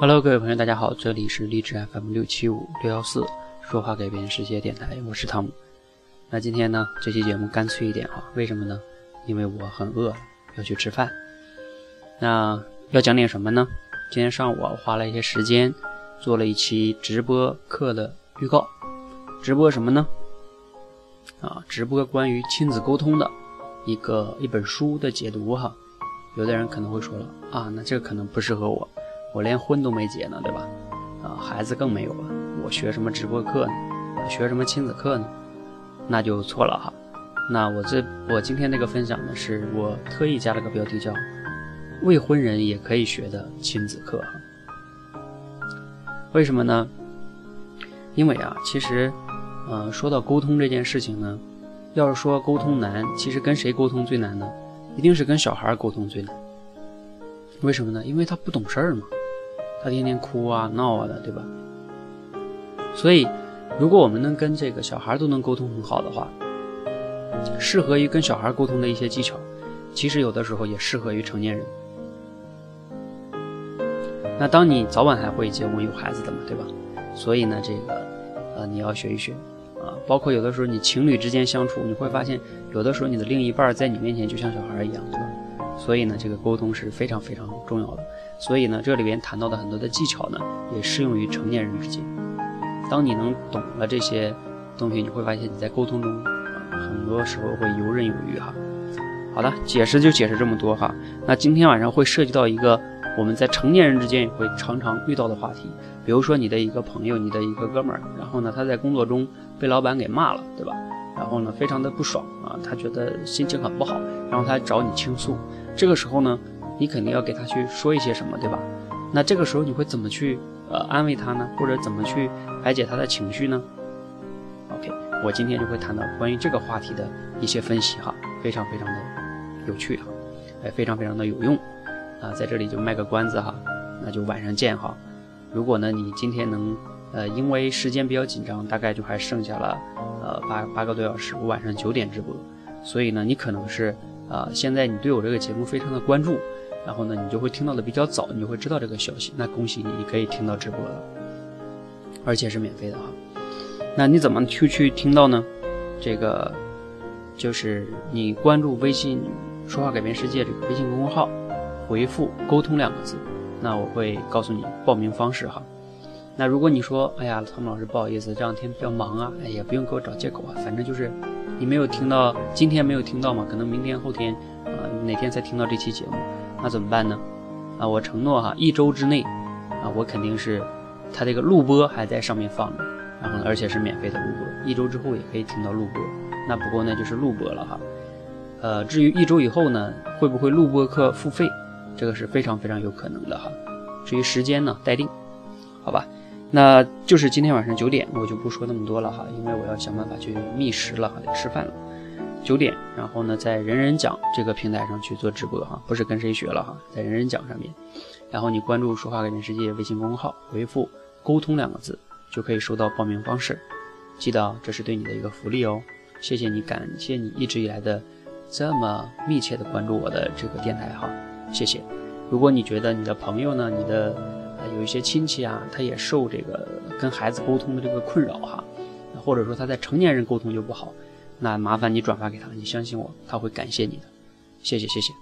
Hello，各位朋友，大家好，这里是励志 FM 六七五六幺四说话改变世界电台，我是汤姆。那今天呢，这期节目干脆一点哈，为什么呢？因为我很饿，要去吃饭。那要讲点什么呢？今天上午我花了一些时间，做了一期直播课的预告。直播什么呢？啊，直播关于亲子沟通的一个一本书的解读哈。有的人可能会说了啊，那这个可能不适合我。我连婚都没结呢，对吧？啊，孩子更没有了，我学什么直播课呢？学什么亲子课呢？那就错了哈。那我这我今天这个分享呢，是我特意加了个标题叫“未婚人也可以学的亲子课”。为什么呢？因为啊，其实，呃，说到沟通这件事情呢，要是说沟通难，其实跟谁沟通最难呢？一定是跟小孩沟通最难。为什么呢？因为他不懂事儿嘛。他天天哭啊闹啊的，对吧？所以，如果我们能跟这个小孩都能沟通很好的话，适合于跟小孩沟通的一些技巧，其实有的时候也适合于成年人。那当你早晚还会结婚有孩子的嘛，对吧？所以呢，这个呃，你要学一学啊。包括有的时候你情侣之间相处，你会发现有的时候你的另一半在你面前就像小孩一样，对吧？所以呢，这个沟通是非常非常重要的。所以呢，这里边谈到的很多的技巧呢，也适用于成年人之间。当你能懂了这些东西，你会发现你在沟通中，很多时候会游刃有余哈。好的，解释就解释这么多哈。那今天晚上会涉及到一个我们在成年人之间也会常常遇到的话题，比如说你的一个朋友，你的一个哥们儿，然后呢，他在工作中被老板给骂了，对吧？然后呢，非常的不爽啊，他觉得心情很不好，然后他找你倾诉。这个时候呢。你肯定要给他去说一些什么，对吧？那这个时候你会怎么去呃安慰他呢？或者怎么去排解他的情绪呢？OK，我今天就会谈到关于这个话题的一些分析哈，非常非常的有趣哈，哎，非常非常的有用啊，在这里就卖个关子哈，那就晚上见哈。如果呢你今天能呃因为时间比较紧张，大概就还剩下了呃八八个多小时，我晚上九点直播，所以呢你可能是啊现在你对我这个节目非常的关注。然后呢，你就会听到的比较早，你就会知道这个消息。那恭喜你，你可以听到直播了，而且是免费的哈。那你怎么去去听到呢？这个就是你关注微信“说话改变世界”这个微信公众号，回复“沟通”两个字，那我会告诉你报名方式哈。那如果你说，哎呀，汤姆老师不好意思，这两天比较忙啊，哎也不用给我找借口啊，反正就是你没有听到，今天没有听到嘛，可能明天后天，呃，哪天才听到这期节目。那怎么办呢？啊，我承诺哈，一周之内，啊，我肯定是，他这个录播还在上面放着，然后呢，而且是免费的录播，一周之后也可以听到录播。那不过呢，就是录播了哈。呃，至于一周以后呢，会不会录播课付费，这个是非常非常有可能的哈。至于时间呢，待定，好吧？那就是今天晚上九点，我就不说那么多了哈，因为我要想办法去觅食了哈，得吃饭了。九点，然后呢，在人人讲这个平台上去做直播哈，不是跟谁学了哈，在人人讲上面，然后你关注“说话改变世界”微信公众号，回复“沟通”两个字，就可以收到报名方式。记得这是对你的一个福利哦，谢谢你，感谢你一直以来的这么密切的关注我的这个电台哈，谢谢。如果你觉得你的朋友呢，你的有些亲戚啊，他也受这个跟孩子沟通的这个困扰哈，或者说他在成年人沟通就不好。那麻烦你转发给他，你相信我，他会感谢你的。谢谢，谢谢。